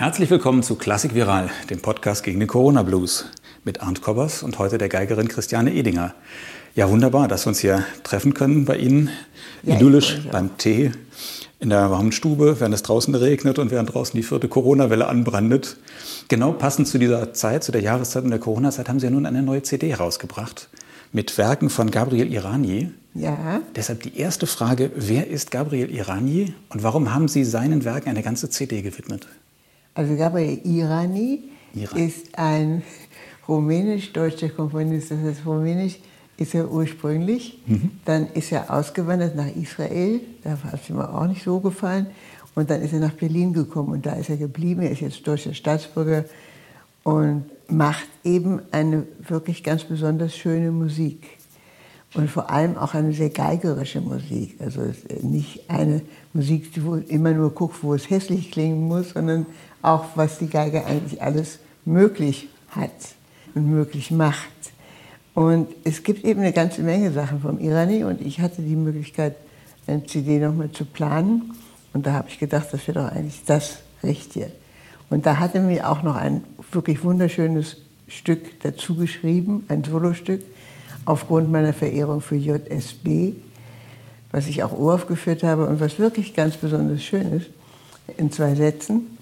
Herzlich willkommen zu Klassik Viral, dem Podcast gegen den Corona Blues mit Arndt Kobbers und heute der Geigerin Christiane Edinger. Ja, wunderbar, dass wir uns hier treffen können bei Ihnen, ja, idyllisch beim Tee, in der warmen Stube, während es draußen regnet und während draußen die vierte Corona-Welle anbrandet. Genau passend zu dieser Zeit, zu der Jahreszeit und der Corona-Zeit, haben Sie ja nun eine neue CD herausgebracht mit Werken von Gabriel Irani. Ja. Deshalb die erste Frage, wer ist Gabriel Irani und warum haben Sie seinen Werken eine ganze CD gewidmet? Also Gabriel Irani Iran. ist ein rumänisch-deutscher Komponist. Das heißt, rumänisch ist er ursprünglich. Mhm. Dann ist er ausgewandert nach Israel. Da hat es ihm auch nicht so gefallen. Und dann ist er nach Berlin gekommen und da ist er geblieben. Er ist jetzt deutscher Staatsbürger und macht eben eine wirklich ganz besonders schöne Musik. Und vor allem auch eine sehr geigerische Musik. Also nicht eine Musik, die immer nur guckt, wo es hässlich klingen muss, sondern auch, was die Geige eigentlich alles möglich hat und möglich macht. Und es gibt eben eine ganze Menge Sachen vom Irani und ich hatte die Möglichkeit, eine CD nochmal zu planen. Und da habe ich gedacht, das wäre doch eigentlich das Richtige. Und da hatte mir auch noch ein wirklich wunderschönes Stück dazu geschrieben, ein Solostück, aufgrund meiner Verehrung für JSB, was ich auch uraufgeführt habe und was wirklich ganz besonders schön ist, in zwei Sätzen.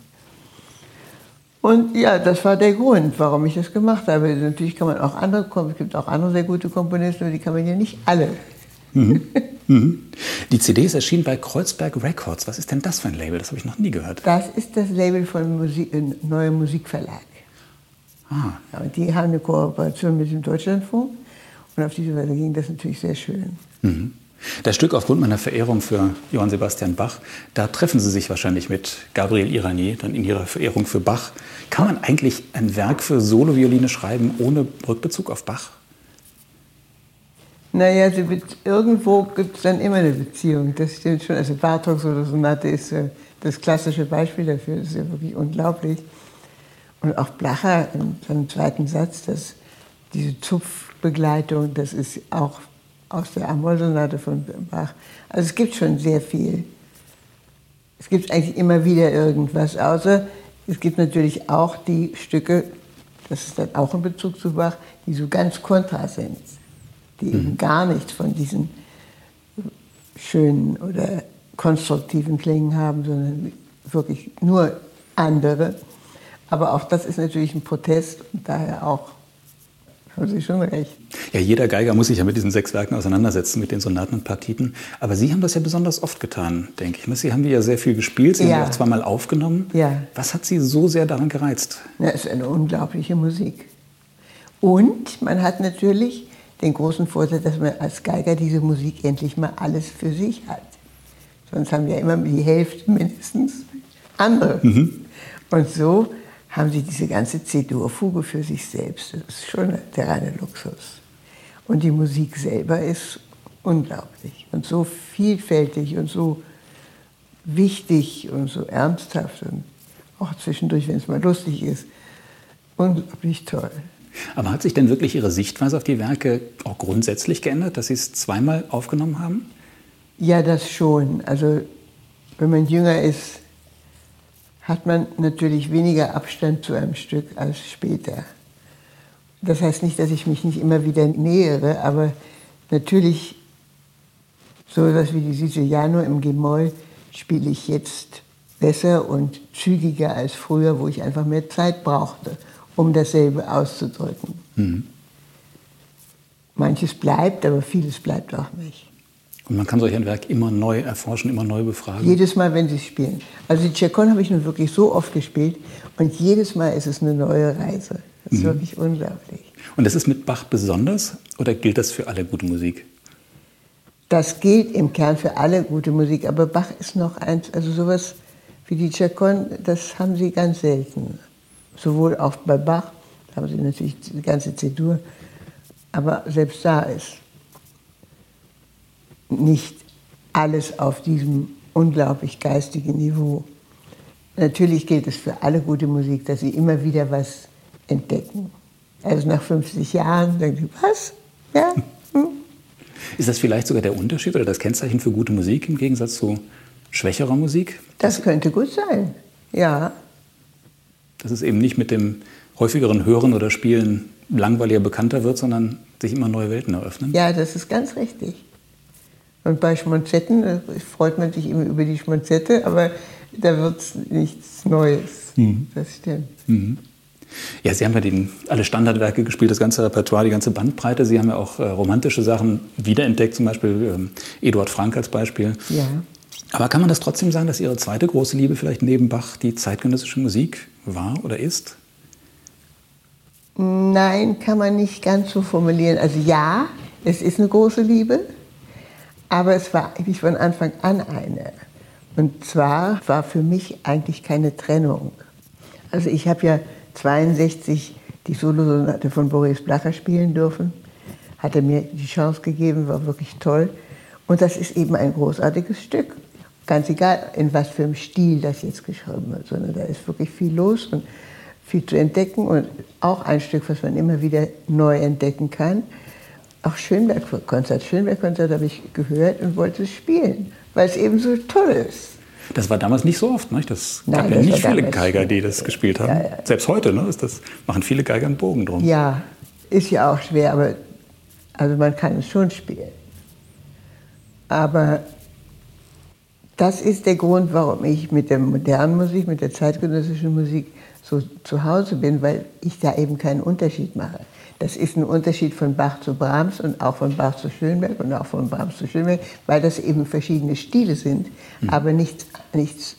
Und ja, das war der Grund, warum ich das gemacht habe. Natürlich kann man auch andere, es gibt auch andere sehr gute Komponisten, aber die kann man ja nicht alle. Mhm. Mhm. Die CD ist erschienen bei Kreuzberg Records. Was ist denn das für ein Label? Das habe ich noch nie gehört. Das ist das Label von Musik, äh, Neue Musikverlag. Ah. Ja, und die haben eine Kooperation mit dem Deutschlandfunk. Und auf diese Weise ging das natürlich sehr schön. Mhm. Das Stück aufgrund meiner Verehrung für Johann Sebastian Bach, da treffen Sie sich wahrscheinlich mit Gabriel Iranier, dann in Ihrer Verehrung für Bach. Kann man eigentlich ein Werk für Solovioline schreiben ohne Rückbezug auf Bach? Naja, irgendwo gibt es dann immer eine Beziehung. Das stimmt schon. Also Bartoks oder Sonate ist das klassische Beispiel dafür. Das ist ja wirklich unglaublich. Und auch Blacher in seinem zweiten Satz, dass diese Zupfbegleitung, das ist auch aus der Amol-Sonate von Bach. Also es gibt schon sehr viel. Es gibt eigentlich immer wieder irgendwas, außer es gibt natürlich auch die Stücke, das ist dann auch in Bezug zu Bach, die so ganz kontra sind, die mhm. eben gar nichts von diesen schönen oder konstruktiven Klingen haben, sondern wirklich nur andere. Aber auch das ist natürlich ein Protest und daher auch haben Sie schon recht. Ja, jeder Geiger muss sich ja mit diesen sechs Werken auseinandersetzen, mit den Sonaten und Partiten. Aber Sie haben das ja besonders oft getan, denke ich. Sie haben ja sehr viel gespielt, Sie ja. haben die auch zweimal aufgenommen. Ja. Was hat Sie so sehr daran gereizt? Ja, es ist eine unglaubliche Musik. Und man hat natürlich den großen Vorteil, dass man als Geiger diese Musik endlich mal alles für sich hat. Sonst haben wir immer die Hälfte mindestens andere. Mhm. Und so haben sie diese ganze C-Dur-Fuge für sich selbst. Das ist schon der reine Luxus. Und die Musik selber ist unglaublich und so vielfältig und so wichtig und so ernsthaft und auch zwischendurch, wenn es mal lustig ist, unglaublich toll. Aber hat sich denn wirklich Ihre Sichtweise auf die Werke auch grundsätzlich geändert, dass Sie es zweimal aufgenommen haben? Ja, das schon. Also wenn man jünger ist, hat man natürlich weniger Abstand zu einem Stück als später. Das heißt nicht, dass ich mich nicht immer wieder nähere, aber natürlich so etwas wie die Siciliano im Gemoll spiele ich jetzt besser und zügiger als früher, wo ich einfach mehr Zeit brauchte, um dasselbe auszudrücken. Mhm. Manches bleibt, aber vieles bleibt auch nicht. Und man kann solch ein Werk immer neu erforschen, immer neu befragen. Jedes Mal, wenn Sie es spielen. Also die Tchekon habe ich nun wirklich so oft gespielt und jedes Mal ist es eine neue Reise. Das ist mhm. wirklich unglaublich. Und das ist mit Bach besonders oder gilt das für alle gute Musik? Das gilt im Kern für alle gute Musik, aber Bach ist noch eins, also sowas wie die Tchekon, das haben Sie ganz selten. Sowohl auch bei Bach, da haben Sie natürlich die ganze C-Dur, aber selbst da ist nicht alles auf diesem unglaublich geistigen Niveau. Natürlich gilt es für alle gute Musik, dass sie immer wieder was entdecken. Also nach 50 Jahren denken sie, was? Ja? Hm? Ist das vielleicht sogar der Unterschied oder das Kennzeichen für gute Musik im Gegensatz zu schwächerer Musik? Das könnte gut sein, ja. Dass es eben nicht mit dem häufigeren Hören oder Spielen langweiliger bekannter wird, sondern sich immer neue Welten eröffnen. Ja, das ist ganz richtig. Und bei Schmonzetten äh, freut man sich immer über die Schmonzette, aber da wird es nichts Neues. Mhm. Das stimmt. Mhm. Ja, Sie haben ja den, alle Standardwerke gespielt, das ganze Repertoire, die ganze Bandbreite. Sie haben ja auch äh, romantische Sachen wiederentdeckt, zum Beispiel ähm, Eduard Frank als Beispiel. Ja. Aber kann man das trotzdem sagen, dass Ihre zweite große Liebe vielleicht neben Bach die zeitgenössische Musik war oder ist? Nein, kann man nicht ganz so formulieren. Also ja, es ist eine große Liebe, aber es war eigentlich von Anfang an eine. Und zwar war für mich eigentlich keine Trennung. Also ich habe ja 62 die Solosonate von Boris Blacher spielen dürfen, hat er mir die Chance gegeben, war wirklich toll. Und das ist eben ein großartiges Stück. Ganz egal, in was für einem Stil das jetzt geschrieben wird, sondern da ist wirklich viel los und viel zu entdecken und auch ein Stück, was man immer wieder neu entdecken kann. Auch Schönberg-Konzert. Schönberg-Konzert habe ich gehört und wollte es spielen, weil es eben so toll ist. Das war damals nicht so oft. Ne? Das Nein, gab ja nicht viele Geiger, die das gespielt haben. Ja, ja. Selbst heute ne, ist das, machen viele Geiger einen Bogen drum. Ja, ist ja auch schwer, aber also man kann es schon spielen. Aber das ist der Grund, warum ich mit der modernen Musik, mit der zeitgenössischen Musik so zu Hause bin, weil ich da eben keinen Unterschied mache. Das ist ein Unterschied von Bach zu Brahms und auch von Bach zu Schönberg und auch von Brahms zu Schönberg, weil das eben verschiedene Stile sind, mhm. aber nichts, nichts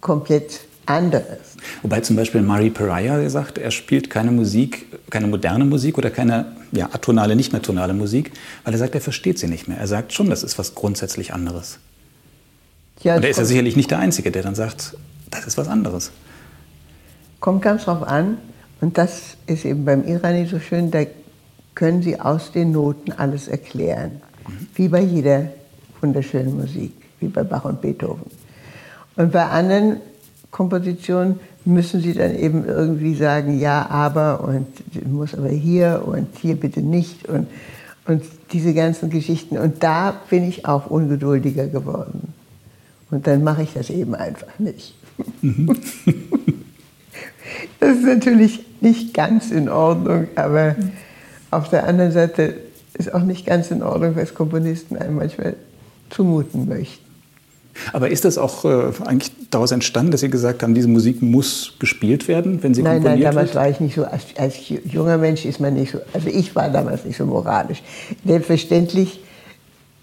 komplett anderes. Wobei zum Beispiel Mari Pariah sagt, er spielt keine Musik, keine moderne Musik oder keine ja, atonale, nicht mehr tonale Musik, weil er sagt, er versteht sie nicht mehr. Er sagt schon, das ist was grundsätzlich anderes. Ja, und er ist ja sicherlich nicht der Einzige, der dann sagt, das ist was anderes. Kommt ganz drauf an, und das ist eben beim Irani so schön, da können Sie aus den Noten alles erklären. Wie bei jeder wunderschönen Musik, wie bei Bach und Beethoven. Und bei anderen Kompositionen müssen Sie dann eben irgendwie sagen, ja, aber und muss aber hier und hier bitte nicht und, und diese ganzen Geschichten. Und da bin ich auch ungeduldiger geworden. Und dann mache ich das eben einfach nicht. Mhm. Das ist natürlich nicht ganz in Ordnung, aber auf der anderen Seite ist auch nicht ganz in Ordnung, was Komponisten einem manchmal zumuten möchten. Aber ist das auch äh, eigentlich daraus entstanden, dass Sie gesagt haben, diese Musik muss gespielt werden, wenn sie nein, komponiert Nein, damals wird? war ich nicht so, als, als, junger Mensch ist man nicht so, also ich war damals nicht so moralisch. Selbstverständlich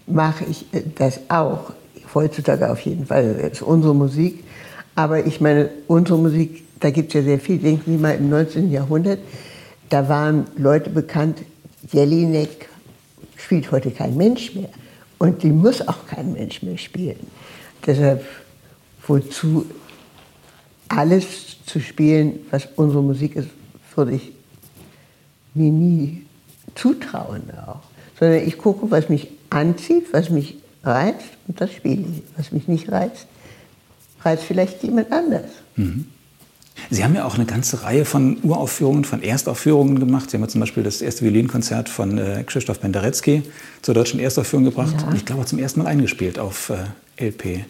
mache ich äh, das auch, heutzutage auf jeden Fall, das ist unsere Musik. Aber ich meine, unsere Musik da gibt es ja sehr viel. Denken Sie mal im 19. Jahrhundert, da waren Leute bekannt, Jelinek spielt heute kein Mensch mehr. Und die muss auch kein Mensch mehr spielen. Deshalb, wozu alles zu spielen, was unsere Musik ist, würde ich mir nie zutrauen auch. Sondern ich gucke, was mich anzieht, was mich reizt und das spiele ich. Was mich nicht reizt, reizt vielleicht jemand anders. Mhm. Sie haben ja auch eine ganze Reihe von Uraufführungen, von Erstaufführungen gemacht. Sie haben ja zum Beispiel das erste Violinkonzert von äh, Krzysztof Penderecki zur deutschen Erstaufführung gebracht. Ja. Und ich glaube, zum ersten Mal eingespielt auf äh, LP.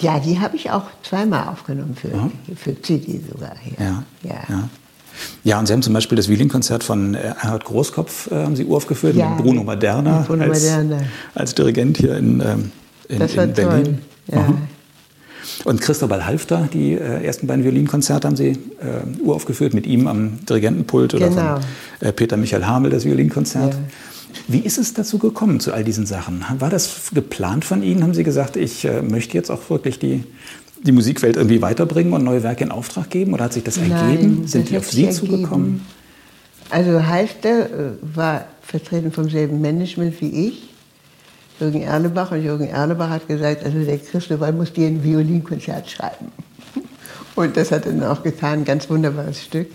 Ja, die habe ich auch zweimal aufgenommen für, ja. für CD sogar. Ja. Ja. ja. ja. und Sie haben zum Beispiel das Violinkonzert von äh, Erhard Großkopf äh, haben Sie uraufgeführt ja, mit Bruno Maderna, Bruno als, Maderna. als Dirigent hier in, ähm, in, das war in Berlin. Toll. Ja. Und Christobal Halfter, die äh, ersten beiden Violinkonzerte haben Sie äh, uraufgeführt, mit ihm am Dirigentenpult oder genau. von äh, Peter Michael Hamel, das Violinkonzert. Ja. Wie ist es dazu gekommen, zu all diesen Sachen? War das geplant von Ihnen? Haben Sie gesagt, ich äh, möchte jetzt auch wirklich die, die Musikwelt irgendwie weiterbringen und neue Werke in Auftrag geben? Oder hat sich das Nein, ergeben? Sind das die auf Sie ergeben. zugekommen? Also Halfter äh, war vertreten vom selben Management wie ich. Jürgen Erlebach und Jürgen Erlebach hat gesagt, also der Christopher muss dir ein Violinkonzert schreiben. Und das hat er dann auch getan, ganz wunderbares Stück.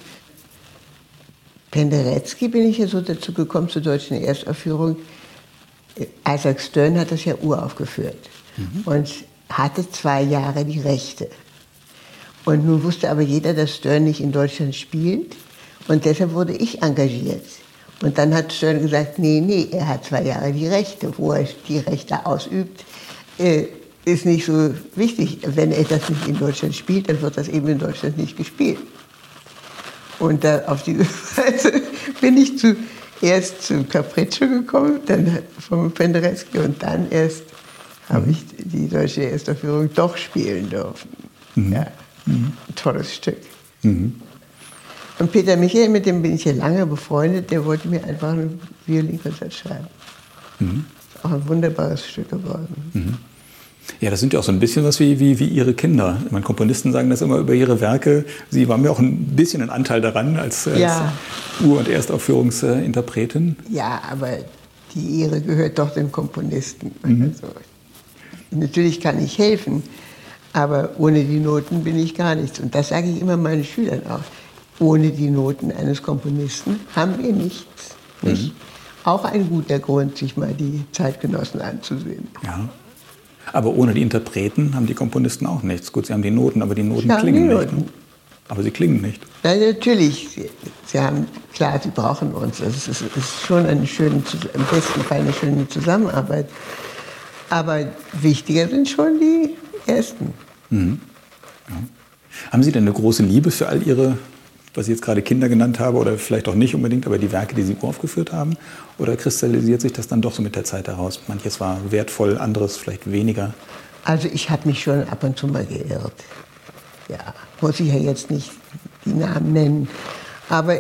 Penderecki bin ich ja so dazu gekommen zur deutschen Erstaufführung. Isaac Stern hat das ja uraufgeführt mhm. und hatte zwei Jahre die Rechte. Und nun wusste aber jeder, dass Stern nicht in Deutschland spielt und deshalb wurde ich engagiert. Und dann hat Stern gesagt, nee, nee, er hat zwei Jahre die Rechte. Wo er die Rechte ausübt, äh, ist nicht so wichtig. Wenn er das nicht in Deutschland spielt, dann wird das eben in Deutschland nicht gespielt. Und da, auf diese Weise bin ich zuerst zu Capriccio gekommen, dann vom Penderecki und dann erst mhm. habe ich die deutsche Erstaufführung doch spielen dürfen. Mhm. Ja, mhm. tolles Stück. Und Peter Michael, mit dem bin ich ja lange befreundet, der wollte mir einfach ein Violinkonzert schreiben. Mhm. Auch ein wunderbares Stück geworden. Mhm. Ja, das sind ja auch so ein bisschen was wie, wie, wie Ihre Kinder. Meine Komponisten sagen das immer über ihre Werke. Sie haben ja auch ein bisschen einen Anteil daran als, als ja. Ur- und Erstaufführungsinterpretin. Ja, aber die Ehre gehört doch dem Komponisten. Mhm. Also, natürlich kann ich helfen, aber ohne die Noten bin ich gar nichts. Und das sage ich immer meinen Schülern auch ohne die Noten eines Komponisten haben wir nichts. Nicht? Mhm. Auch ein guter Grund, sich mal die Zeitgenossen anzusehen. Ja. Aber ohne die Interpreten haben die Komponisten auch nichts. Gut, sie haben die Noten, aber die Noten klingen die Noten. nicht. Aber sie klingen nicht. Ja, natürlich. Sie, sie, haben, klar, sie brauchen uns. Also es ist, ist schon eine schöne, im besten Fall eine schöne Zusammenarbeit. Aber wichtiger sind schon die Ersten. Mhm. Ja. Haben Sie denn eine große Liebe für all Ihre was ich jetzt gerade Kinder genannt habe oder vielleicht auch nicht unbedingt, aber die Werke, die Sie aufgeführt haben? Oder kristallisiert sich das dann doch so mit der Zeit heraus? Manches war wertvoll, anderes vielleicht weniger? Also ich habe mich schon ab und zu mal geirrt. Ja, muss ich ja jetzt nicht die Namen nennen, aber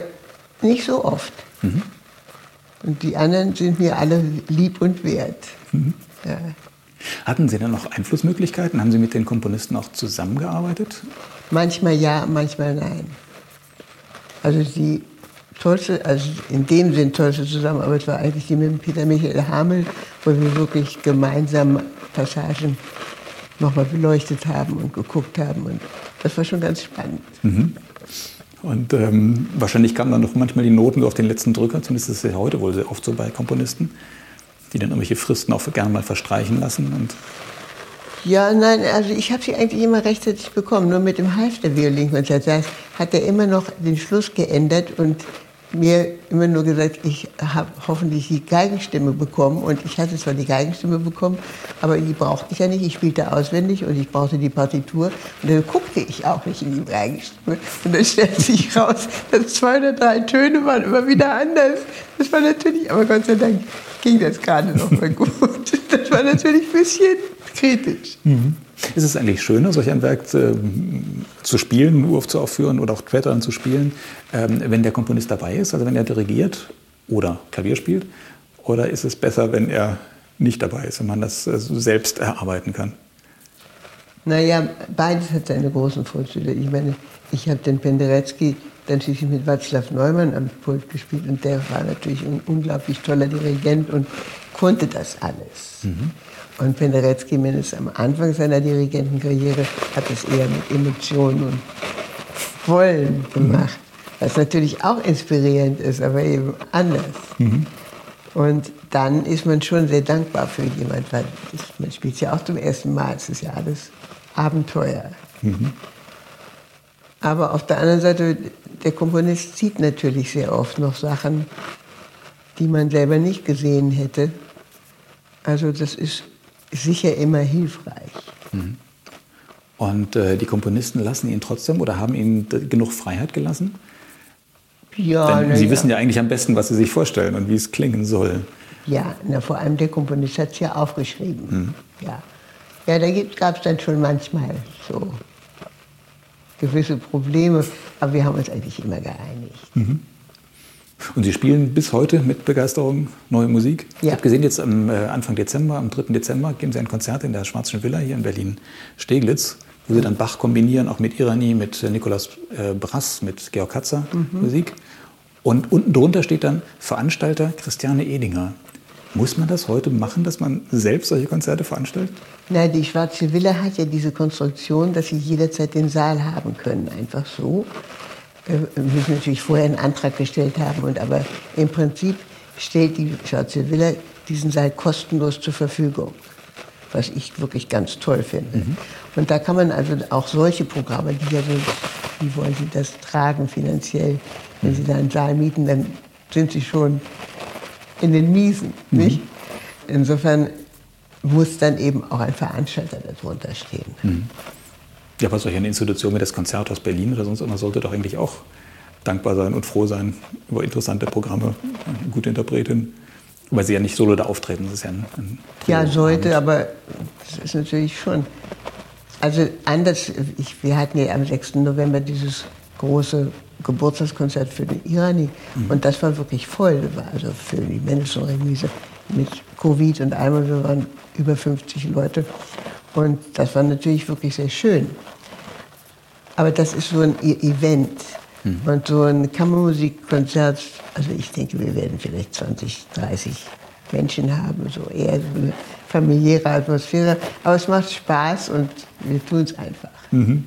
nicht so oft. Mhm. Und die anderen sind mir alle lieb und wert. Mhm. Ja. Hatten Sie dann noch Einflussmöglichkeiten? Haben Sie mit den Komponisten auch zusammengearbeitet? Manchmal ja, manchmal nein. Also die tollste, also in dem Sinn tollste Zusammenarbeit war eigentlich die mit Peter Michael Hamel, wo wir wirklich gemeinsam Passagen nochmal beleuchtet haben und geguckt haben. Und das war schon ganz spannend. Mhm. Und ähm, wahrscheinlich kamen dann noch manchmal die Noten auf den letzten Drücker, zumindest ist es ja heute wohl sehr oft so bei Komponisten, die dann irgendwelche Fristen auch gerne mal verstreichen lassen. Und ja, nein, also ich habe sie eigentlich immer rechtzeitig bekommen, nur mit dem Halfter-Violinkonzert. Hat er immer noch den Schluss geändert und mir immer nur gesagt, ich habe hoffentlich die Geigenstimme bekommen. Und ich hatte zwar die Geigenstimme bekommen, aber die brauchte ich ja nicht. Ich spielte auswendig und ich brauchte die Partitur. Und dann guckte ich auch nicht in die Geigenstimme. Und dann stellte sich raus, dass zwei oder drei Töne waren immer wieder anders. Das war natürlich, aber Gott sei Dank ging das gerade noch mal gut. Das war natürlich ein bisschen kritisch. Mhm. Ist es eigentlich schöner, solch ein Werk äh, zu spielen, aufzuführen oder auch dann zu spielen, ähm, wenn der Komponist dabei ist, also wenn er dirigiert oder Klavier spielt? Oder ist es besser, wenn er nicht dabei ist und man das äh, selbst erarbeiten kann? Naja, beides hat seine großen Vorzüge. Ich meine, ich habe den Penderecki dann schließlich mit Václav Neumann am Pult gespielt und der war natürlich ein unglaublich toller Dirigent und konnte das alles. Mhm. Und Penderecki, mindestens am Anfang seiner Dirigentenkarriere, hat es eher mit Emotionen und Wollen gemacht. Mhm. Was natürlich auch inspirierend ist, aber eben anders. Mhm. Und dann ist man schon sehr dankbar für jemanden, weil man spielt ja auch zum ersten Mal. Es ist ja alles Abenteuer. Mhm. Aber auf der anderen Seite, der Komponist sieht natürlich sehr oft noch Sachen, die man selber nicht gesehen hätte. Also das ist sicher immer hilfreich. Mhm. Und äh, die Komponisten lassen ihn trotzdem oder haben ihm genug Freiheit gelassen? Ja, Denn Sie ja. wissen ja eigentlich am besten, was Sie sich vorstellen und wie es klingen soll. Ja, na, vor allem der Komponist hat es ja aufgeschrieben. Mhm. Ja. ja, da gab es dann schon manchmal so gewisse Probleme, aber wir haben uns eigentlich immer geeinigt. Mhm. Und Sie spielen bis heute mit Begeisterung neue Musik? Ja. Ich habe gesehen, jetzt am äh, Anfang Dezember, am 3. Dezember, geben Sie ein Konzert in der Schwarzen Villa hier in Berlin-Steglitz, wo Sie dann Bach kombinieren, auch mit Irani, mit Nikolaus äh, Brass, mit Georg Katzer mhm. Musik. Und unten drunter steht dann Veranstalter Christiane Edinger. Muss man das heute machen, dass man selbst solche Konzerte veranstaltet? Nein, die Schwarze Villa hat ja diese Konstruktion, dass Sie jederzeit den Saal haben können, einfach so. Äh, müssen natürlich vorher einen Antrag gestellt haben, und aber im Prinzip stellt die Schwarze Villa diesen Saal kostenlos zur Verfügung, was ich wirklich ganz toll finde. Mhm. Und da kann man also auch solche Programme, die ja so, wie wollen Sie das tragen finanziell, wenn Sie da einen Saal mieten, dann sind Sie schon in den Miesen, mhm. nicht? Insofern muss dann eben auch ein Veranstalter darunter stehen. Mhm. Ja, aber solch eine Institution wie das Konzerthaus Berlin oder sonst irgendwas sollte doch eigentlich auch dankbar sein und froh sein über interessante Programme, gute Interpretin. Weil sie ja nicht solo da auftreten, das ist ja ein, ein Ja, sollte, aber das ist natürlich schon. Also anders, ich, wir hatten ja am 6. November dieses große Geburtstagskonzert für den Irani mhm. und das war wirklich voll, also für die Mendelssohn-Remise mit Covid und einmal, wir waren über 50 Leute und das war natürlich wirklich sehr schön. Aber das ist so ein Event. Mhm. Und so ein Kammermusikkonzert, also ich denke, wir werden vielleicht 20, 30 Menschen haben, so eher eine familiäre Atmosphäre. Aber es macht Spaß und wir tun es einfach. Mhm.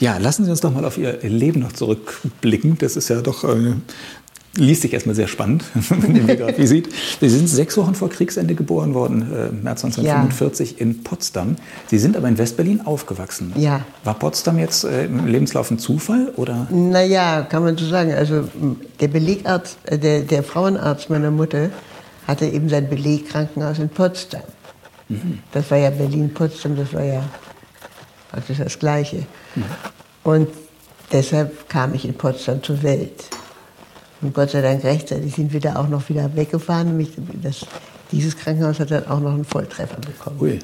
Ja. lassen Sie uns doch mal auf Ihr Leben noch zurückblicken. Das ist ja doch äh, liest sich erstmal sehr spannend, wenn man die Biografie sieht. Sie sind sechs Wochen vor Kriegsende geboren worden, äh, März 1945 ja. in Potsdam. Sie sind aber in Westberlin aufgewachsen. Ja. War Potsdam jetzt äh, im Lebenslauf ein Zufall? Oder? Naja, kann man so sagen. Also der Belegarzt, äh, der, der Frauenarzt meiner Mutter hatte eben sein Belegkrankenhaus in Potsdam. Mhm. Das war ja Berlin-Potsdam, das war ja praktisch das Gleiche. Mhm. Und deshalb kam ich in Potsdam zur Welt. Und Gott sei Dank rechtzeitig sind wir da auch noch wieder weggefahren. Mich, das, dieses Krankenhaus hat dann auch noch einen Volltreffer bekommen. Ui.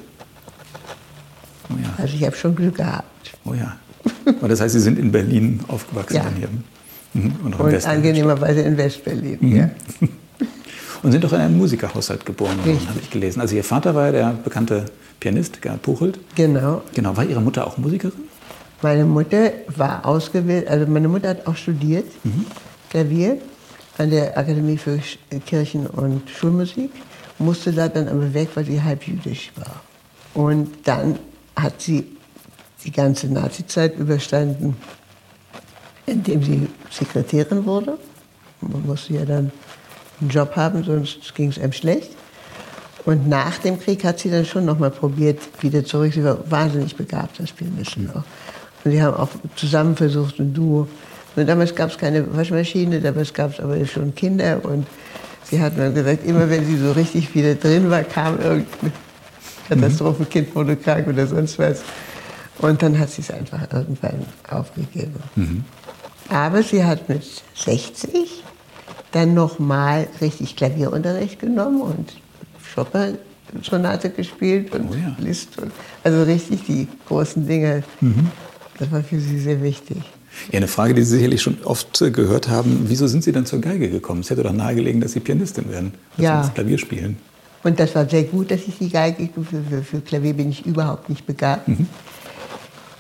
Oh ja. Also ich habe schon Glück gehabt. Oh ja. Und das heißt, Sie sind in Berlin aufgewachsen? ja. Hier. Mhm. Und, Und angenehmerweise in Westberlin. Mhm. Ja. Und sind auch in einem Musikerhaushalt geboren worden, habe ich gelesen. Also Ihr Vater war der bekannte Pianist, Gerhard Puchelt. Genau. Genau. War Ihre Mutter auch Musikerin? Meine Mutter war ausgewählt, also meine Mutter hat auch studiert. Mhm. Klavier an der Akademie für Kirchen- und Schulmusik, musste da dann aber weg, weil sie halb jüdisch war. Und dann hat sie die ganze Nazizeit überstanden, indem sie Sekretärin wurde. Man musste ja dann einen Job haben, sonst ging es einem schlecht. Und nach dem Krieg hat sie dann schon noch mal probiert, wieder zurück. Sie war wahnsinnig begabt als Pianistin auch. Und sie haben auch zusammen versucht, ein Duo und damals gab es keine Waschmaschine, damals gab es aber schon Kinder und sie hat mir gesagt, immer wenn sie so richtig wieder drin war, kam irgendein Katastrophenkind, wurde krank oder sonst was. Und dann hat sie es einfach irgendwann aufgegeben. Mhm. Aber sie hat mit 60 dann nochmal richtig Klavierunterricht genommen und Chopin-Sonate gespielt und oh ja. Liszt. Und, also richtig die großen Dinge. Mhm. Das war für sie sehr wichtig. Ja, eine Frage, die Sie sicherlich schon oft äh, gehört haben. Wieso sind Sie dann zur Geige gekommen? Es hätte doch nahegelegen, dass Sie Pianistin werden, dass ja. Sie das Klavier spielen. Und das war sehr gut, dass ich die Geige, für, für, Klavier bin ich überhaupt nicht begabt. Mhm.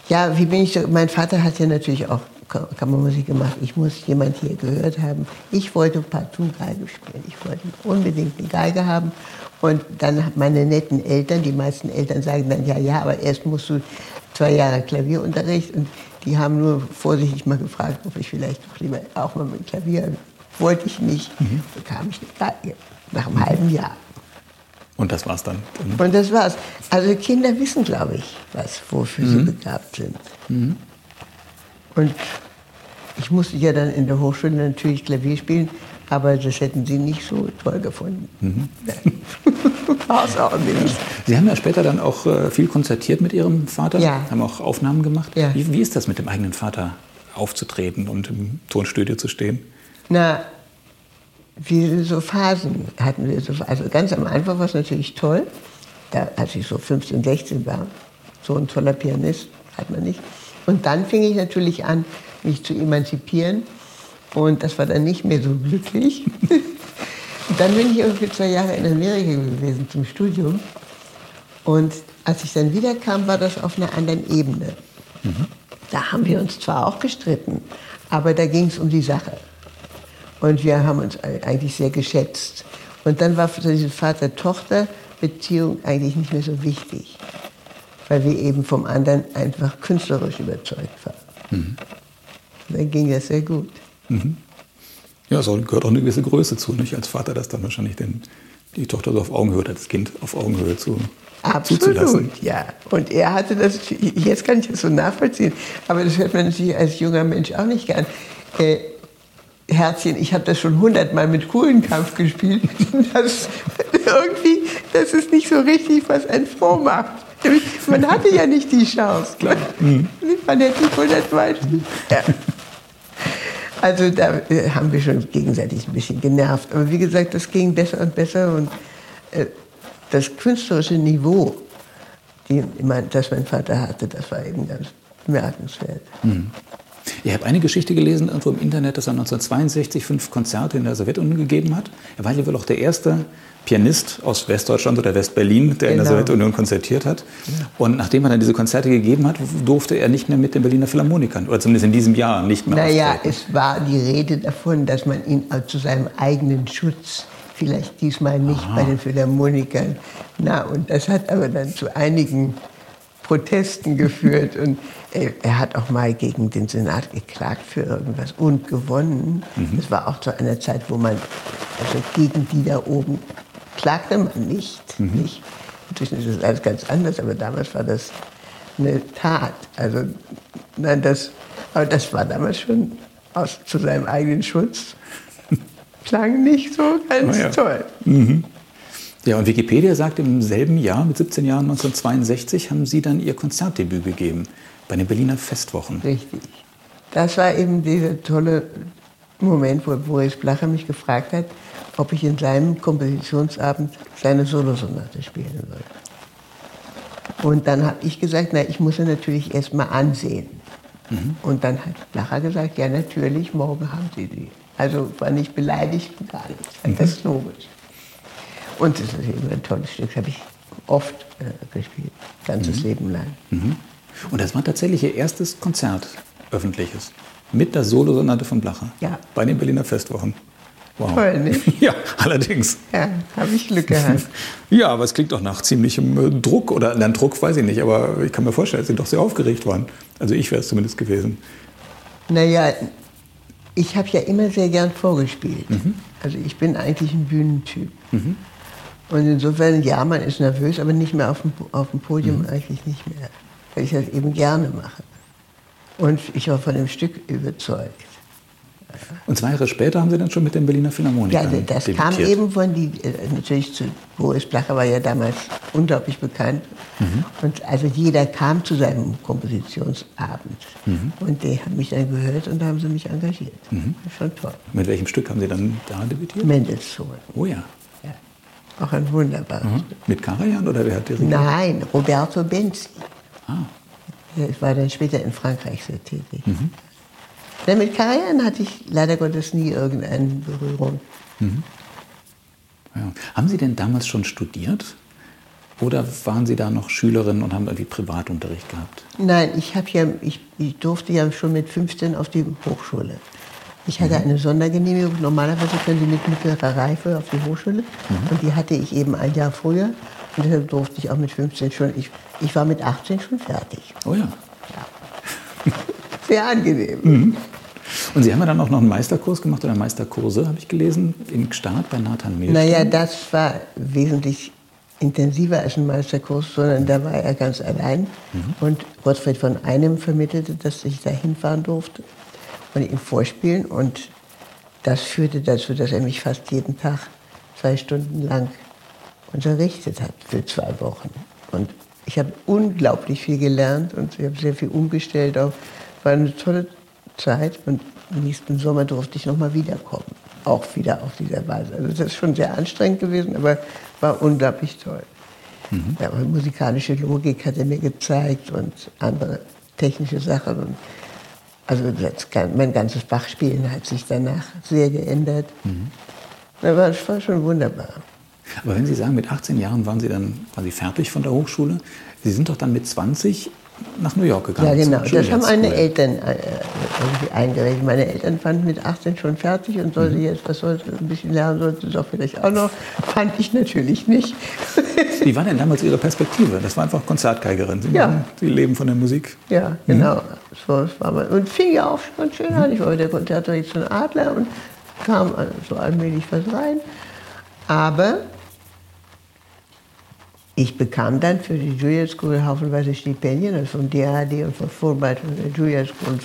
Ja, wie bin ich so, mein Vater hat ja natürlich auch Kammermusik gemacht. Ich muss jemand hier gehört haben. Ich wollte partout Geige spielen. Ich wollte unbedingt eine Geige haben. Und dann meine netten Eltern, die meisten Eltern sagen dann, ja, ja, aber erst musst du zwei Jahre Klavierunterricht. Und die haben nur vorsichtig mal gefragt, ob ich vielleicht doch lieber auch mal mit Klavier. Wollte ich nicht. Mhm. Bekam ich eine Geige nach einem halben Jahr. Und das war's dann? Mhm. Und das war's. Also Kinder wissen, glaube ich, was, wofür sie mhm. begabt sind. Mhm. Und ich musste ja dann in der Hochschule natürlich Klavier spielen, aber das hätten sie nicht so toll gefunden. Mhm. Sie haben ja später dann auch äh, viel konzertiert mit Ihrem Vater, ja. haben auch Aufnahmen gemacht. Ja. Wie, wie ist das mit dem eigenen Vater aufzutreten und im Tonstudio zu stehen? Na, wie so Phasen hatten wir. So, also ganz am Anfang war es natürlich toll, da, als ich so 15, 16 war. So ein toller Pianist hat man nicht. Und dann fing ich natürlich an, mich zu emanzipieren und das war dann nicht mehr so glücklich. dann bin ich irgendwie zwei Jahre in Amerika gewesen zum Studium. Und als ich dann wiederkam, war das auf einer anderen Ebene. Mhm. Da haben wir uns zwar auch gestritten, aber da ging es um die Sache. Und wir haben uns eigentlich sehr geschätzt. Und dann war für diese Vater-Tochter-Beziehung eigentlich nicht mehr so wichtig, weil wir eben vom anderen einfach künstlerisch überzeugt waren. Mhm. Dann ging das sehr gut. Mhm. Ja, es gehört auch eine gewisse Größe zu, nicht? Als Vater das dann wahrscheinlich den, die Tochter so auf Augenhöhe das Kind auf Augenhöhe zu, Absolut, zuzulassen. ja. Und er hatte das, jetzt kann ich das so nachvollziehen, aber das hört man natürlich als junger Mensch auch nicht gern. Äh, Herzchen, ich habe das schon hundertmal mit Kuhlenkampf gespielt. Das, irgendwie, das ist nicht so richtig, was ein vormacht. Man hatte ja nicht die Chance. Klar. Mhm. Man hätte hundertmal. Ja. Also da äh, haben wir schon gegenseitig ein bisschen genervt. Aber wie gesagt, das ging besser und besser. Und äh, das künstlerische Niveau, das mein Vater hatte, das war eben ganz bemerkenswert. Mhm. Ich habe eine Geschichte gelesen irgendwo im Internet, dass er 1962 fünf Konzerte in der Sowjetunion gegeben hat. Er war ja wohl auch der erste Pianist aus Westdeutschland oder Westberlin, der genau. in der genau. Sowjetunion konzertiert hat. Ja. Und nachdem er dann diese Konzerte gegeben hat, durfte er nicht mehr mit den Berliner Philharmonikern, oder zumindest in diesem Jahr nicht mehr Naja, es war die Rede davon, dass man ihn zu seinem eigenen Schutz vielleicht diesmal nicht Aha. bei den Philharmonikern. Na, und das hat aber dann zu einigen Protesten geführt. Und er hat auch mal gegen den Senat geklagt für irgendwas und gewonnen. Mhm. Das war auch zu einer Zeit, wo man, also gegen die da oben klagte man nicht. Mhm. nicht. Inzwischen ist das alles ganz anders, aber damals war das eine Tat. Also, nein, das, aber das war damals schon aus, zu seinem eigenen Schutz. Klang nicht so ganz ja. toll. Mhm. Ja, und Wikipedia sagt, im selben Jahr, mit 17 Jahren, 1962, haben Sie dann Ihr Konzertdebüt gegeben bei den Berliner Festwochen. Richtig. Das war eben dieser tolle Moment, wo Boris Blacher mich gefragt hat, ob ich in seinem Kompositionsabend seine Solosonate spielen würde. Und dann habe ich gesagt, na, ich muss sie natürlich erst mal ansehen. Mhm. Und dann hat Blacher gesagt, ja natürlich, morgen haben Sie die. Also war nicht beleidigt, gar nicht. Mhm. Das ist logisch. Und es ist eben ein tolles Stück, das habe ich oft äh, gespielt, ganzes mhm. Leben lang. Mhm. Und das war tatsächlich Ihr erstes Konzert, öffentliches, mit der Solosonate von Blacher, ja. bei den Berliner Festwochen. Wow. Toll, nicht? Ja, allerdings. Ja, habe ich Glück gehabt. ja, aber es klingt doch nach ziemlichem äh, Druck oder nein, Druck weiß ich nicht, aber ich kann mir vorstellen, dass Sie doch sehr aufgeregt waren. Also ich wäre es zumindest gewesen. Naja, ich habe ja immer sehr gern vorgespielt. Mhm. Also ich bin eigentlich ein Bühnentyp. Mhm. Und insofern, ja, man ist nervös, aber nicht mehr auf dem, auf dem Podium mhm. eigentlich nicht mehr. Weil ich das eben gerne mache. Und ich war von dem Stück überzeugt. Und zwei Jahre später haben Sie dann schon mit den Berliner Philharmonikern Ja, das debütiert. kam eben von die, äh, natürlich zu Boris Blacher war ja damals unglaublich bekannt. Mhm. Und also jeder kam zu seinem Kompositionsabend. Mhm. Und die haben mich dann gehört und da haben sie mich engagiert. Mhm. Schon toll. Mit welchem Stück haben Sie dann da debütiert? Mendelssohn. Oh ja. Auch ein wunderbares mhm. Stück. Mit Karajan oder wer hat dirigiert? Nein, Roberto Benzi. Ah. Ich war dann später in Frankreich sehr tätig. Mhm. Denn mit Karajan hatte ich leider Gottes nie irgendeine Berührung. Mhm. Ja. Haben Sie denn damals schon studiert? Oder waren Sie da noch Schülerin und haben irgendwie Privatunterricht gehabt? Nein, ich, ja, ich, ich durfte ja schon mit 15 auf die Hochschule. Ich hatte eine Sondergenehmigung. Normalerweise können Sie mit mittlerer Reife auf die Hochschule. Mhm. Und die hatte ich eben ein Jahr früher. Und deshalb durfte ich auch mit 15 schon. Ich, ich war mit 18 schon fertig. Oh ja. ja. Sehr angenehm. Mhm. Und Sie haben ja dann auch noch einen Meisterkurs gemacht oder Meisterkurse, habe ich gelesen, in Gstaad bei Nathan Milstein. Naja, das war wesentlich intensiver als ein Meisterkurs, sondern da war er ganz allein. Mhm. Und Gottfried von Einem vermittelte, dass ich da hinfahren durfte und ihm vorspielen. Und das führte dazu, dass er mich fast jeden Tag zwei Stunden lang unterrichtet hat für zwei Wochen. Und ich habe unglaublich viel gelernt und ich habe sehr viel umgestellt. Auch war eine tolle Zeit und nächsten Sommer durfte ich noch mal wiederkommen. Auch wieder auf dieser Weise. Also das ist schon sehr anstrengend gewesen, aber war unglaublich toll. Mhm. Ja, musikalische Logik hat er mir gezeigt und andere technische Sachen. Und also das, mein ganzes Bachspielen hat sich danach sehr geändert. Mhm. Das war schon wunderbar. Aber wenn Sie sagen, mit 18 Jahren waren Sie dann quasi fertig von der Hochschule, Sie sind doch dann mit 20 nach New York gegangen. Ja, genau. Das haben meine Eltern äh, irgendwie eingerechnet. Meine Eltern fanden mit 18 schon fertig und sollte mhm. jetzt, was sollte, ein bisschen lernen sollte, doch vielleicht auch noch. Fand ich natürlich nicht. Wie war denn damals Ihre Perspektive? Das war einfach Konzertgeigerin. Sie, ja. Sie leben von der Musik. Ja, mhm. genau. Mhm. So, das war mal, und fing ja auch schon schön an. Ich war mit der Konzertdirektion Adler und kam so allmählich was rein. Aber ich bekam dann für die Juilliard School haufenweise Stipendien, also vom DAAD und vom Fulbright und der Juilliard School.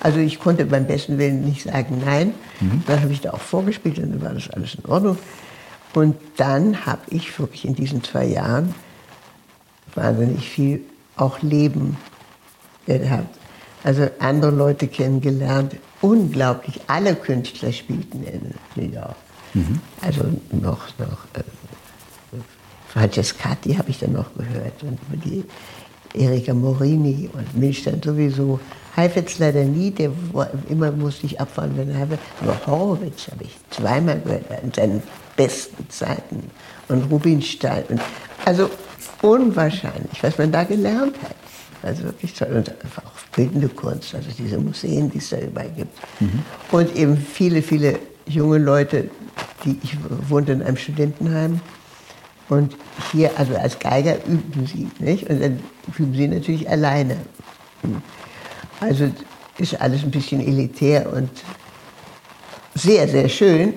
Also ich konnte beim besten Willen nicht sagen nein. Mhm. Dann habe ich da auch vorgespielt und dann war das alles in Ordnung. Und dann habe ich wirklich in diesen zwei Jahren wahnsinnig viel auch Leben gehabt. Also andere Leute kennengelernt unglaublich. Alle Künstler spielten in New York. Mhm. Also noch, noch Francescatti habe ich dann noch gehört und die Erika Morini und Milstein sowieso. Heifetz leider nie, der immer musste ich abfahren, wenn er habe. Aber Horowitz habe ich zweimal gehört in seinen besten Zeiten. Und Rubinstein. Und also unwahrscheinlich, was man da gelernt hat. Also wirklich toll. Und auch bildende Kunst, also diese Museen, die es da überall gibt. Mhm. Und eben viele, viele junge Leute, die ich wohnte in einem Studentenheim. Und hier, also als Geiger übten sie, nicht? Und dann üben sie natürlich alleine. Also ist alles ein bisschen elitär und sehr, sehr schön.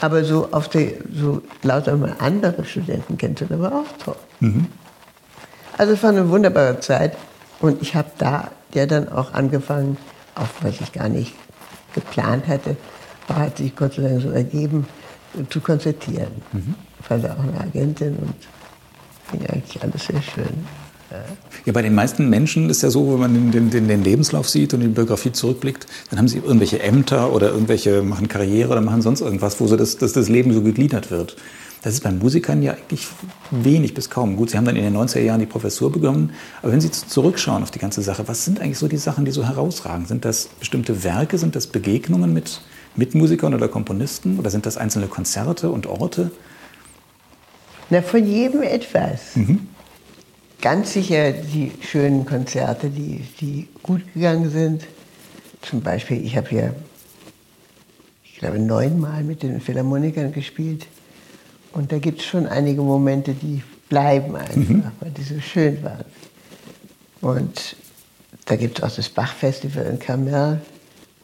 Aber so auf der, so lauter mal andere Studenten kennenzulernen, war auch toll. Mhm. Also es war eine wunderbare Zeit. Und ich habe da ja dann auch angefangen, auch was ich gar nicht geplant hatte, aber hat sich Gott sei Dank so ergeben, zu konzertieren. Mhm. War da auch eine Agentin und ging eigentlich alles sehr schön. Ja. bei den meisten Menschen ist ja so, wenn man den, den, den, Lebenslauf sieht und die Biografie zurückblickt, dann haben sie irgendwelche Ämter oder irgendwelche, machen Karriere oder machen sonst irgendwas, wo so das, das, das Leben so gegliedert wird. Das ist bei Musikern ja eigentlich wenig bis kaum. Gut, Sie haben dann in den 90er Jahren die Professur begonnen, aber wenn Sie zurückschauen auf die ganze Sache, was sind eigentlich so die Sachen, die so herausragen? Sind das bestimmte Werke, sind das Begegnungen mit, mit Musikern oder Komponisten oder sind das einzelne Konzerte und Orte? Na, von jedem etwas. Mhm ganz sicher die schönen Konzerte, die, die gut gegangen sind. Zum Beispiel, ich habe hier, ich glaube, neunmal mit den Philharmonikern gespielt. Und da gibt es schon einige Momente, die bleiben einfach, mhm. weil die so schön waren. Und da gibt es auch das Bach-Festival in Carmel,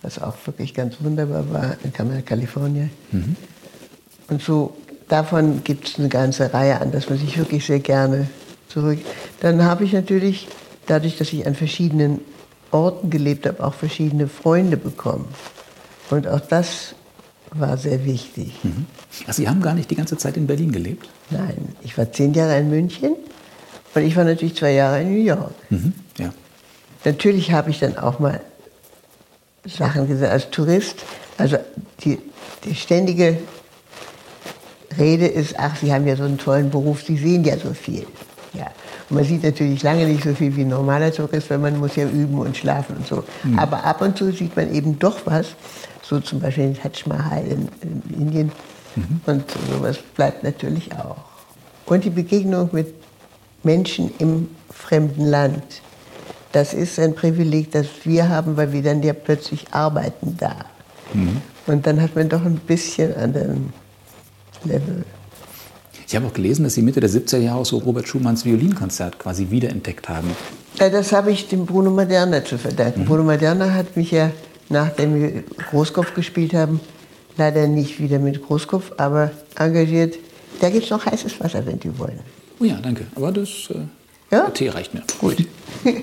was auch wirklich ganz wunderbar war, in Carmel, Kalifornien. Mhm. Und so davon gibt es eine ganze Reihe an, dass man sich wirklich sehr gerne zurück. Dann habe ich natürlich, dadurch, dass ich an verschiedenen Orten gelebt habe, auch verschiedene Freunde bekommen. Und auch das war sehr wichtig. Mhm. Also Sie haben gar nicht die ganze Zeit in Berlin gelebt? Nein, ich war zehn Jahre in München und ich war natürlich zwei Jahre in New York. Mhm. Ja. Natürlich habe ich dann auch mal Sachen gesehen als Tourist. Also die, die ständige Rede ist, ach, Sie haben ja so einen tollen Beruf, Sie sehen ja so viel. Ja. Und man sieht natürlich lange nicht so viel wie ein normaler Tourist, weil man muss ja üben und schlafen und so. Mhm. Aber ab und zu sieht man eben doch was, so zum Beispiel den Taj Mahal in, in Indien. Mhm. Und sowas bleibt natürlich auch. Und die Begegnung mit Menschen im fremden Land. Das ist ein Privileg, das wir haben, weil wir dann ja plötzlich arbeiten da. Mhm. Und dann hat man doch ein bisschen anderen Level. Ich habe auch gelesen, dass Sie Mitte der 70er Jahre so Robert Schumanns Violinkonzert quasi wiederentdeckt haben. Ja, das habe ich dem Bruno Maderna zu verdanken. Mhm. Bruno Maderna hat mich ja, nachdem wir Großkopf gespielt haben, leider nicht wieder mit Großkopf, aber engagiert. Da gibt es noch heißes Wasser, wenn Sie wollen. Oh ja, danke. Aber das äh, ja? Tee reicht mir. Gut.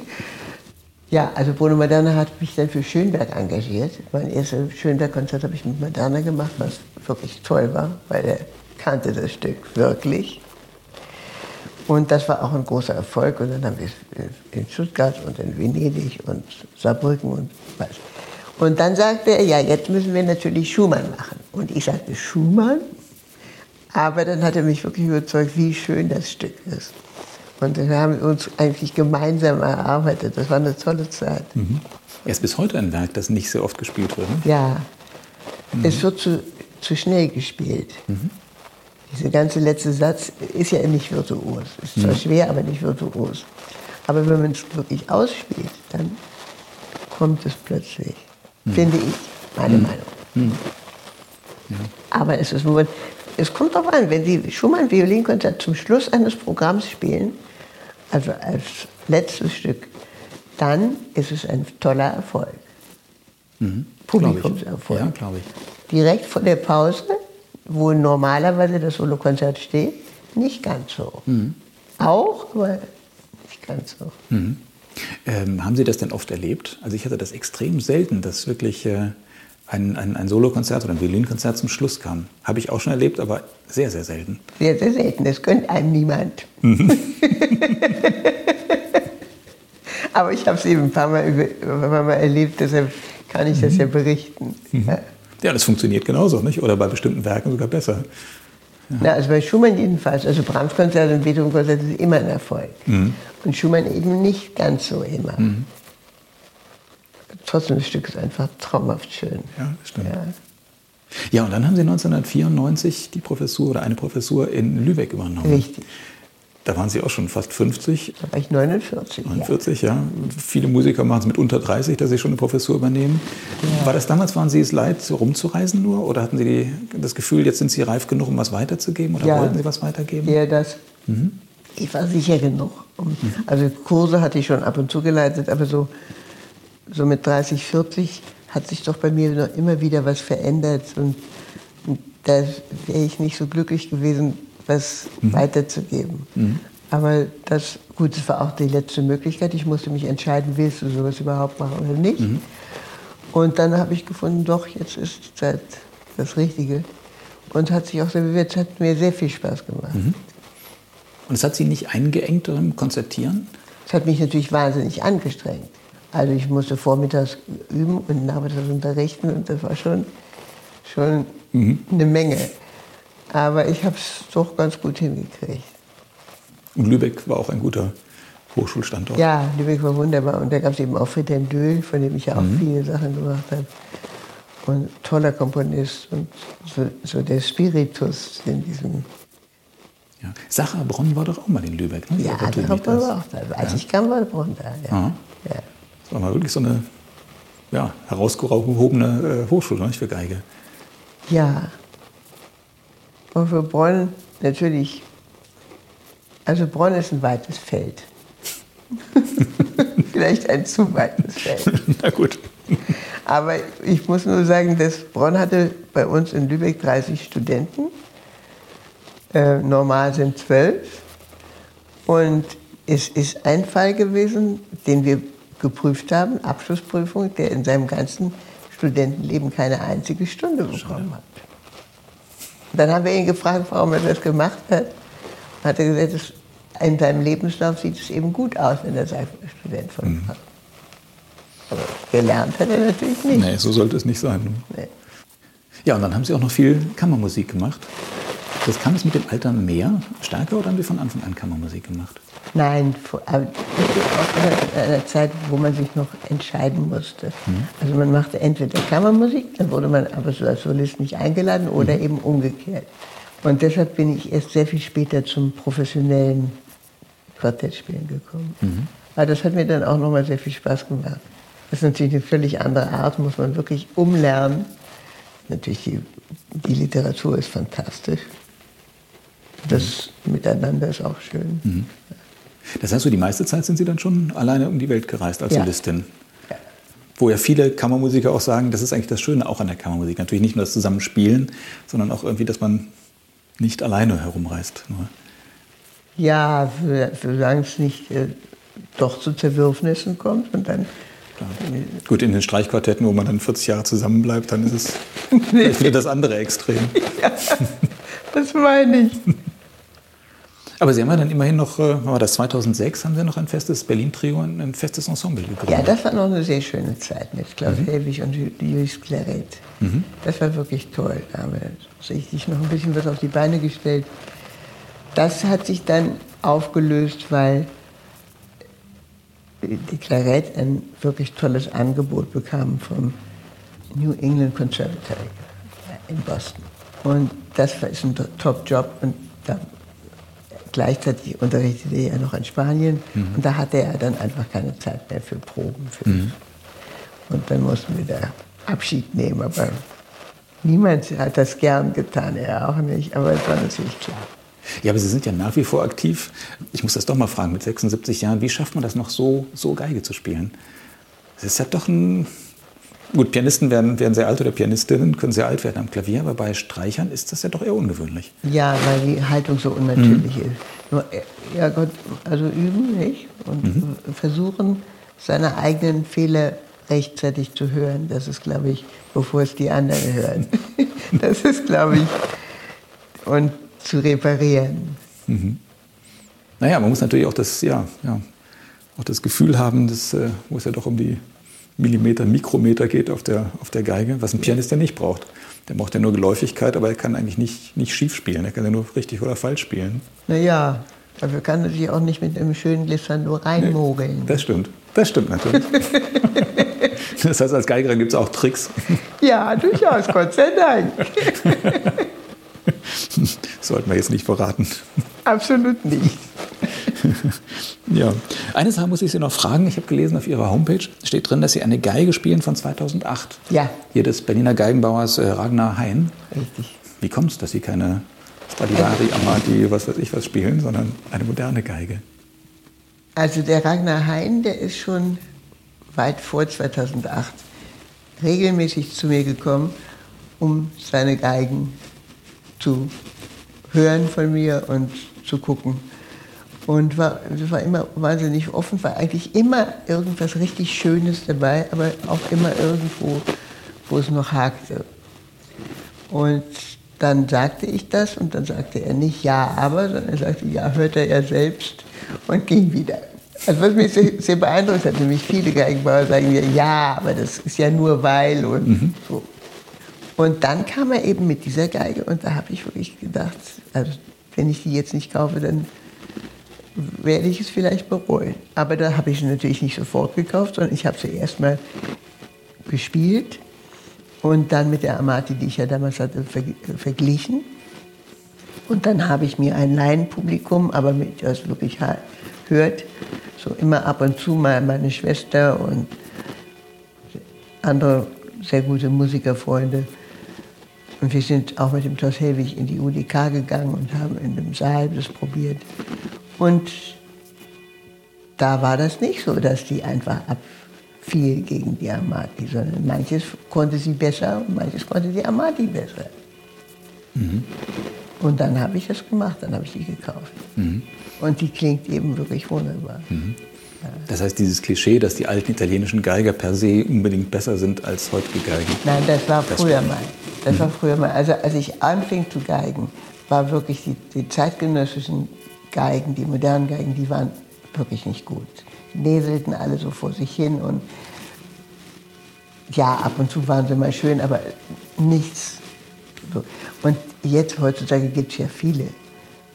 ja, also Bruno Maderna hat mich dann für Schönberg engagiert. Mein erstes Schönberg-Konzert habe ich mit Maderna gemacht, was wirklich toll war, weil er kannte das Stück wirklich. Und das war auch ein großer Erfolg. Und dann haben wir es in Stuttgart und in Venedig und Saarbrücken und was. Und dann sagte er, ja, jetzt müssen wir natürlich Schumann machen. Und ich sagte, Schumann? Aber dann hat er mich wirklich überzeugt, wie schön das Stück ist. Und wir haben uns eigentlich gemeinsam erarbeitet. Das war eine tolle Zeit. Mhm. Er ist bis heute ein Werk, das nicht so oft gespielt wird. Ne? Ja, mhm. es wird zu, zu schnell gespielt. Mhm. Dieser ganze letzte Satz ist ja nicht virtuos. Ist zwar mhm. schwer, aber nicht virtuos. Aber wenn man es wirklich ausspielt, dann kommt es plötzlich, mhm. finde ich, meine mhm. Meinung. Ja. Aber es ist nur, es kommt darauf an, wenn Sie Schumann Violinkonzert zum Schluss eines Programms spielen, also als letztes Stück, dann ist es ein toller Erfolg. Mhm. Publikumserfolg. Ja, glaube ich. Direkt vor der Pause wo normalerweise das Solokonzert steht, nicht ganz so. Mhm. Auch, aber nicht ganz so. Mhm. Ähm, haben Sie das denn oft erlebt? Also ich hatte das extrem selten, dass wirklich äh, ein, ein, ein Solokonzert oder ein Violinkonzert zum Schluss kam. Habe ich auch schon erlebt, aber sehr, sehr selten. Sehr, sehr selten. Das gönnt einem niemand. Mhm. aber ich habe es eben ein paar Mal, ein paar Mal erlebt, deshalb kann ich das ja berichten. Mhm. Ja. ja, das funktioniert genauso, nicht? Oder bei bestimmten Werken sogar besser. Ja. Na, also bei Schumann jedenfalls, also Brahms Konzert und Beethoven Konzert ist immer ein Erfolg. Mhm. Und Schumann eben nicht ganz so immer. Mhm. Trotzdem, das Stück ist einfach traumhaft schön. Ja, das stimmt. Ja. ja, und dann haben Sie 1994 die Professur oder eine Professur in Lübeck übernommen. Richtig. Da waren Sie auch schon fast 50. Da war ich 49. 49, ja. ja. Viele Musiker machen es mit unter 30, dass sie schon eine Professur übernehmen. Ja. War das damals, waren Sie es leid, so rumzureisen nur? Oder hatten Sie die, das Gefühl, jetzt sind Sie reif genug, um was weiterzugeben? Oder ja. wollten Sie was weitergeben? Ja, das. Mhm. Ich war sicher genug. Mhm. Also Kurse hatte ich schon ab und zu geleitet, aber so, so mit 30, 40 hat sich doch bei mir noch immer wieder was verändert. Und, und da wäre ich nicht so glücklich gewesen, was mhm. weiterzugeben. Mhm. Aber das, gut, das war auch die letzte Möglichkeit. Ich musste mich entscheiden, willst du sowas überhaupt machen oder nicht. Mhm. Und dann habe ich gefunden, doch, jetzt ist die Zeit das Richtige. Und hat sich auch sehr bewährt. Es hat mir sehr viel Spaß gemacht. Mhm. Und es hat Sie nicht eingeengt im Konzertieren? Es hat mich natürlich wahnsinnig angestrengt. Also ich musste vormittags üben und nachmittags unterrichten und das war schon, schon mhm. eine Menge. Aber ich habe es doch ganz gut hingekriegt. Und Lübeck war auch ein guter Hochschulstandort. Ja, Lübeck war wunderbar. Und da gab es eben auch Friedhelm Döhl, von dem ich ja auch mhm. viele Sachen gemacht habe. Und toller Komponist und so, so der Spiritus in diesem. Ja. Sacherbronn war doch auch mal in Lübeck. Ne? Ja, Sacherbronn war auch da. Als ja. ich kam, war Bronn da. Ja. ja. Das war mal wirklich so eine ja, herausgehobene äh, Hochschule nicht, für Geige. Ja, und für Bonn natürlich, also Bonn ist ein weites Feld. Vielleicht ein zu weites Feld. Na gut. Aber ich muss nur sagen, dass Bonn hatte bei uns in Lübeck 30 Studenten. Äh, normal sind zwölf. Und es ist ein Fall gewesen, den wir geprüft haben, Abschlussprüfung, der in seinem ganzen Studentenleben keine einzige Stunde bekommen hat. Dann haben wir ihn gefragt, warum er das gemacht hat. Hat er gesagt, in seinem Lebenslauf sieht es eben gut aus, wenn er Student von mhm. Aber gelernt hat er natürlich nicht. Nee, so sollte es nicht sein. Nee. Ja, und dann haben Sie auch noch viel Kammermusik gemacht. Das kam es mit dem Alter mehr, stärker oder haben Sie von Anfang an Kammermusik gemacht? Nein, auch in einer Zeit, wo man sich noch entscheiden musste. Mhm. Also man machte entweder Kammermusik, dann wurde man aber so als Solist nicht eingeladen oder mhm. eben umgekehrt. Und deshalb bin ich erst sehr viel später zum professionellen Quartettspielen gekommen. Mhm. Aber das hat mir dann auch nochmal sehr viel Spaß gemacht. Das ist natürlich eine völlig andere Art, muss man wirklich umlernen. Natürlich, die, die Literatur ist fantastisch. Das mhm. Miteinander ist auch schön. Mhm. Das heißt, so die meiste Zeit sind Sie dann schon alleine um die Welt gereist als ja. Solistin. Wo ja viele Kammermusiker auch sagen, das ist eigentlich das Schöne auch an der Kammermusik. Natürlich nicht nur das Zusammenspielen, sondern auch irgendwie, dass man nicht alleine herumreist. Nur. Ja, solange es nicht äh, doch zu Zerwürfnissen kommt und dann Gut, in den Streichquartetten, wo man dann 40 Jahre zusammenbleibt, dann ist es nee. wieder das andere Extrem. Ja, das meine ich. Aber Sie haben ja dann immerhin noch, äh, war das 2006, haben Sie noch ein festes Berlin-Trio, ein festes Ensemble gegründet. Ja, das war noch eine sehr schöne Zeit mit Klaus mhm. Helwig und Julius Claret. Mhm. Das war wirklich toll. Da haben wir richtig noch ein bisschen was auf die Beine gestellt. Das hat sich dann aufgelöst, weil die Claret ein wirklich tolles Angebot bekam vom New England Conservatory in Boston. Und das war ein Top-Job und da gleichzeitig unterrichtete er noch in Spanien mhm. und da hatte er dann einfach keine Zeit mehr für Proben. Für mhm. Und dann mussten wir da Abschied nehmen, aber niemand hat das gern getan, er auch nicht, aber es war natürlich klar. Ja, aber Sie sind ja nach wie vor aktiv. Ich muss das doch mal fragen, mit 76 Jahren, wie schafft man das noch so, so Geige zu spielen? Das ist ja doch ein Gut, Pianisten werden, werden sehr alt oder Pianistinnen können sehr alt werden am Klavier, aber bei Streichern ist das ja doch eher ungewöhnlich. Ja, weil die Haltung so unnatürlich mhm. ist. Nur, ja Gott, also üben, nicht? Und mhm. versuchen, seine eigenen Fehler rechtzeitig zu hören. Das ist, glaube ich, bevor es die anderen hören. das ist, glaube ich, und zu reparieren. Mhm. Naja, man muss natürlich auch das, ja, ja, auch das Gefühl haben, dass, äh, wo es ja doch um die Millimeter, Mikrometer geht auf der, auf der Geige, was ein Pianist ja nicht braucht. Der braucht ja nur Geläufigkeit, aber er kann eigentlich nicht, nicht schief spielen. Er kann ja nur richtig oder falsch spielen. Naja, aber er kann natürlich auch nicht mit einem schönen Glissando reinmogeln. Nee, das stimmt. Das stimmt natürlich. das heißt, als Geigerin gibt es auch Tricks. Ja, durchaus, Gott sei Dank. Sollten wir jetzt nicht verraten. Absolut nicht. ja. Eine Sache muss ich Sie noch fragen. Ich habe gelesen auf Ihrer Homepage, steht drin, dass Sie eine Geige spielen von 2008. Ja. Hier des Berliner Geigenbauers äh, Ragnar Hein. Richtig. Wie kommt es, dass Sie keine Stradivari, Amati, was weiß ich was spielen, sondern eine moderne Geige? Also der Ragnar Hein, der ist schon weit vor 2008 regelmäßig zu mir gekommen, um seine Geigen zu hören von mir und zu gucken. Und war, war immer wahnsinnig offen, war eigentlich immer irgendwas richtig Schönes dabei, aber auch immer irgendwo, wo es noch hakte. Und dann sagte ich das und dann sagte er nicht ja, aber, sondern er sagte ja, hört er ja selbst und ging wieder. Also was mich sehr, sehr beeindruckt hat, nämlich viele Geigenbauer sagen mir, ja, aber das ist ja nur weil und mhm. so. Und dann kam er eben mit dieser Geige und da habe ich wirklich gedacht, also wenn ich die jetzt nicht kaufe, dann werde ich es vielleicht bereuen. Aber da habe ich sie natürlich nicht sofort gekauft, sondern ich habe sie erstmal gespielt und dann mit der Amati, die ich ja damals hatte, verglichen. Und dann habe ich mir ein Laienpublikum, aber mit, das wirklich hört, so immer ab und zu mal meine Schwester und andere sehr gute Musikerfreunde. Und wir sind auch mit dem Thos Helwig in die UDK gegangen und haben in dem Saal das probiert. Und da war das nicht so, dass die einfach abfiel gegen die Amati, sondern manches konnte sie besser und manches konnte die Amati besser. Mhm. Und dann habe ich das gemacht, dann habe ich die gekauft. Mhm. Und die klingt eben wirklich wunderbar. Mhm. Das heißt, dieses Klischee, dass die alten italienischen Geiger per se unbedingt besser sind als heutige Geigen. Nein, das war das früher mal. Das mhm. war früher mal. Also als ich anfing zu geigen, war wirklich die, die zeitgenössischen Geigen, die modernen Geigen, die waren wirklich nicht gut. Die näselten alle so vor sich hin und ja, ab und zu waren sie mal schön, aber nichts. So. Und jetzt, heutzutage, gibt es ja viele,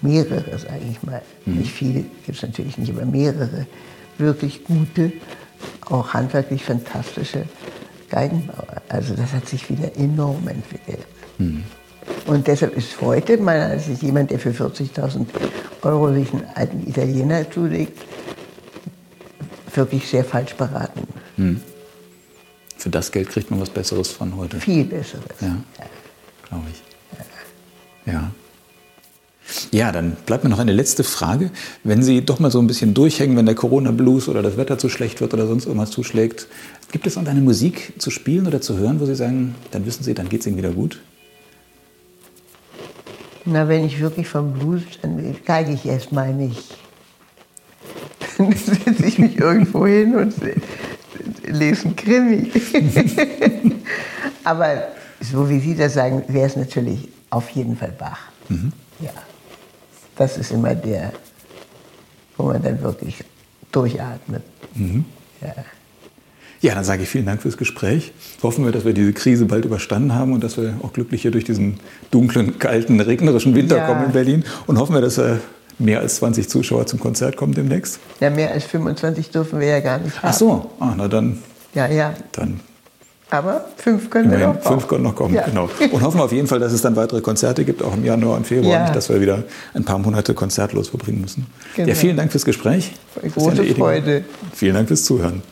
mehrere, sage ich mal. Mhm. Nicht viele, gibt es natürlich nicht, aber mehrere wirklich gute, auch handwerklich fantastische Geigenbauer. Also das hat sich wieder enorm entwickelt. Mhm. Und deshalb ist heute, meiner Ansicht nach, jemand, der für 40.000 Euro sich einen alten Italiener zulegt, wirklich sehr falsch beraten. Hm. Für das Geld kriegt man was Besseres von heute. Viel Besseres. Ja, ja. glaube ich. Ja. ja. Ja, dann bleibt mir noch eine letzte Frage. Wenn Sie doch mal so ein bisschen durchhängen, wenn der Corona-Blues oder das Wetter zu schlecht wird oder sonst irgendwas zuschlägt, gibt es irgendeine Musik zu spielen oder zu hören, wo Sie sagen, dann wissen Sie, dann geht es Ihnen wieder gut? Na, wenn ich wirklich vom Blues, dann geige ich erstmal nicht. Dann setze ich mich irgendwo hin und lese einen Krimi. Aber so wie Sie das sagen, wäre es natürlich auf jeden Fall Bach. Mhm. Ja. Das ist immer der, wo man dann wirklich durchatmet. Mhm. Ja. Ja, dann sage ich vielen Dank fürs Gespräch. Hoffen wir, dass wir diese Krise bald überstanden haben und dass wir auch glücklich hier durch diesen dunklen, kalten, regnerischen Winter ja. kommen in Berlin. Und hoffen wir, dass äh, mehr als 20 Zuschauer zum Konzert kommen demnächst. Ja, mehr als 25 dürfen wir ja gar nicht haben. Ach so, ah, na dann. Ja, ja. Dann aber fünf können wir noch Fünf können noch kommen, ja. genau. Und hoffen wir auf jeden Fall, dass es dann weitere Konzerte gibt, auch im Januar und Februar, ja. nicht, dass wir wieder ein paar Monate konzertlos verbringen müssen. Genau. Ja, vielen Dank fürs Gespräch. Große Freude. Vielen Dank fürs Zuhören.